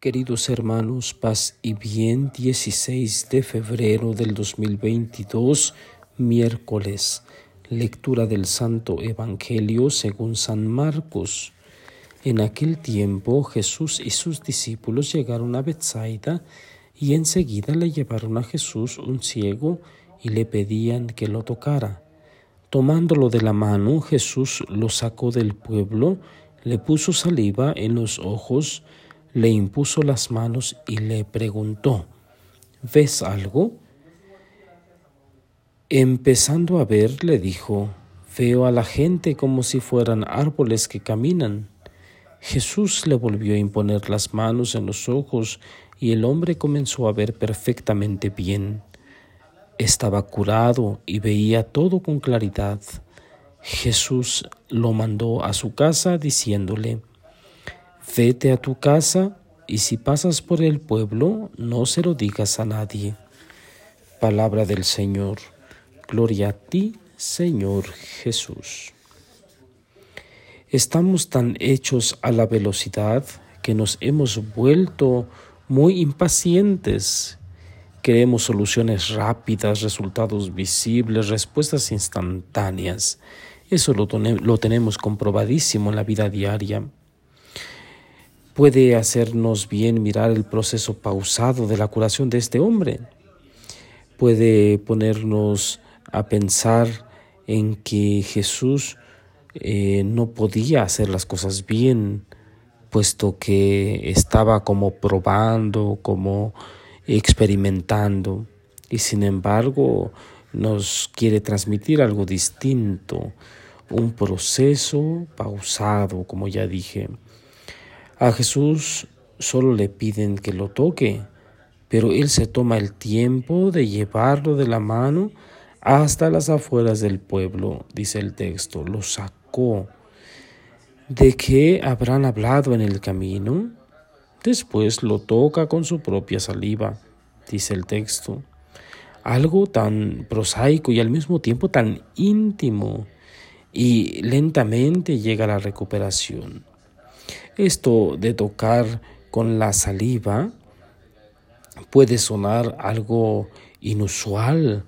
Queridos hermanos, paz y bien, 16 de febrero del 2022, miércoles, lectura del Santo Evangelio según San Marcos. En aquel tiempo Jesús y sus discípulos llegaron a Bethsaida y enseguida le llevaron a Jesús un ciego y le pedían que lo tocara. Tomándolo de la mano, Jesús lo sacó del pueblo, le puso saliva en los ojos, le impuso las manos y le preguntó, ¿ves algo? Empezando a ver, le dijo, veo a la gente como si fueran árboles que caminan. Jesús le volvió a imponer las manos en los ojos y el hombre comenzó a ver perfectamente bien. Estaba curado y veía todo con claridad. Jesús lo mandó a su casa diciéndole, Vete a tu casa y si pasas por el pueblo, no se lo digas a nadie. Palabra del Señor. Gloria a ti, Señor Jesús. Estamos tan hechos a la velocidad que nos hemos vuelto muy impacientes Queremos soluciones rápidas, resultados visibles, respuestas instantáneas. Eso lo, lo, tenemos comprobadísimo en la vida diaria. Puede hacernos bien mirar el proceso pausado de la curación de este hombre. Puede ponernos a pensar en que Jesús eh, no podía hacer las cosas bien, puesto que estaba como probando, como experimentando y sin embargo nos quiere transmitir algo distinto, un proceso pausado, como ya dije. A Jesús solo le piden que lo toque, pero Él se toma el tiempo de llevarlo de la mano hasta las afueras del pueblo, dice el texto, lo sacó. ¿De qué habrán hablado en el camino? Después lo toca con su propia saliva, dice el texto. Algo tan prosaico y al mismo tiempo tan íntimo y lentamente llega la recuperación. Esto de tocar con la saliva puede sonar algo inusual,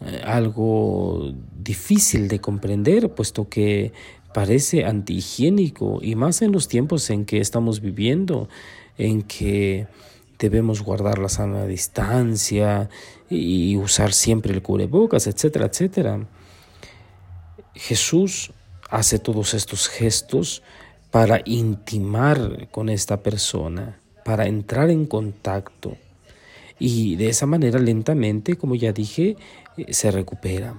eh, algo difícil de comprender, puesto que parece antihigiénico y más en los tiempos en que estamos viviendo, en que debemos guardar la sana distancia y usar siempre el cubrebocas, etcétera, etcétera. Jesús hace todos estos gestos para intimar con esta persona, para entrar en contacto y de esa manera lentamente, como ya dije, eh, se recupera.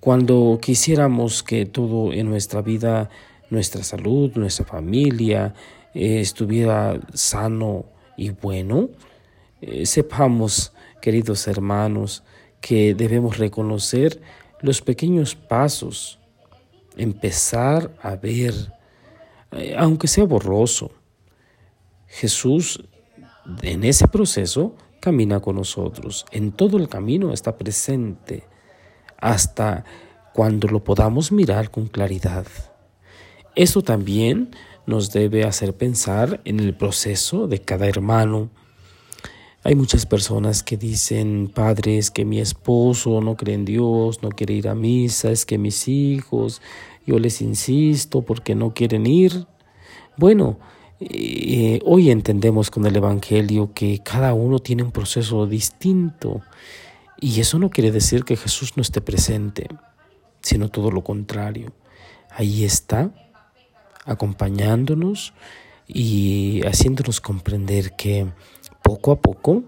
Cuando quisiéramos que todo en nuestra vida, nuestra salud, nuestra familia, eh, estuviera sano y bueno, eh, sepamos, queridos hermanos, que debemos reconocer los pequeños pasos, empezar a ver, eh, aunque sea borroso. Jesús en ese proceso camina con nosotros, en todo el camino está presente, hasta cuando lo podamos mirar con claridad. Eso también nos debe hacer pensar en el proceso de cada hermano. Hay muchas personas que dicen, padre, es que mi esposo no cree en Dios, no quiere ir a misa, es que mis hijos, yo les insisto porque no quieren ir. Bueno, eh, hoy entendemos con el Evangelio que cada uno tiene un proceso distinto y eso no quiere decir que Jesús no esté presente, sino todo lo contrario. Ahí está acompañándonos y haciéndonos comprender que poco a poco,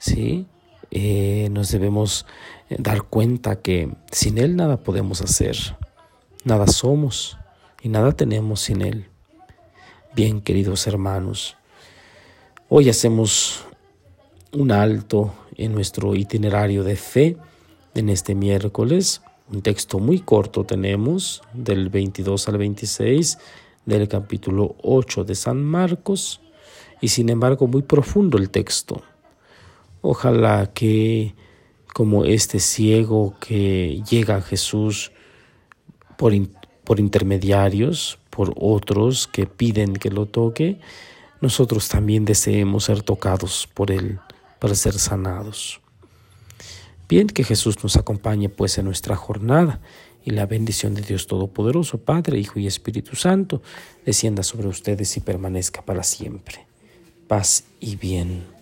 ¿sí? Eh, nos debemos dar cuenta que sin Él nada podemos hacer, nada somos y nada tenemos sin Él. Bien, queridos hermanos, hoy hacemos un alto en nuestro itinerario de fe en este miércoles. Un texto muy corto tenemos, del 22 al 26 del capítulo 8 de San Marcos y sin embargo muy profundo el texto. Ojalá que como este ciego que llega a Jesús por, por intermediarios, por otros que piden que lo toque, nosotros también deseemos ser tocados por Él para ser sanados. Bien, que Jesús nos acompañe pues en nuestra jornada y la bendición de Dios Todopoderoso, Padre, Hijo y Espíritu Santo, descienda sobre ustedes y permanezca para siempre. Paz y bien.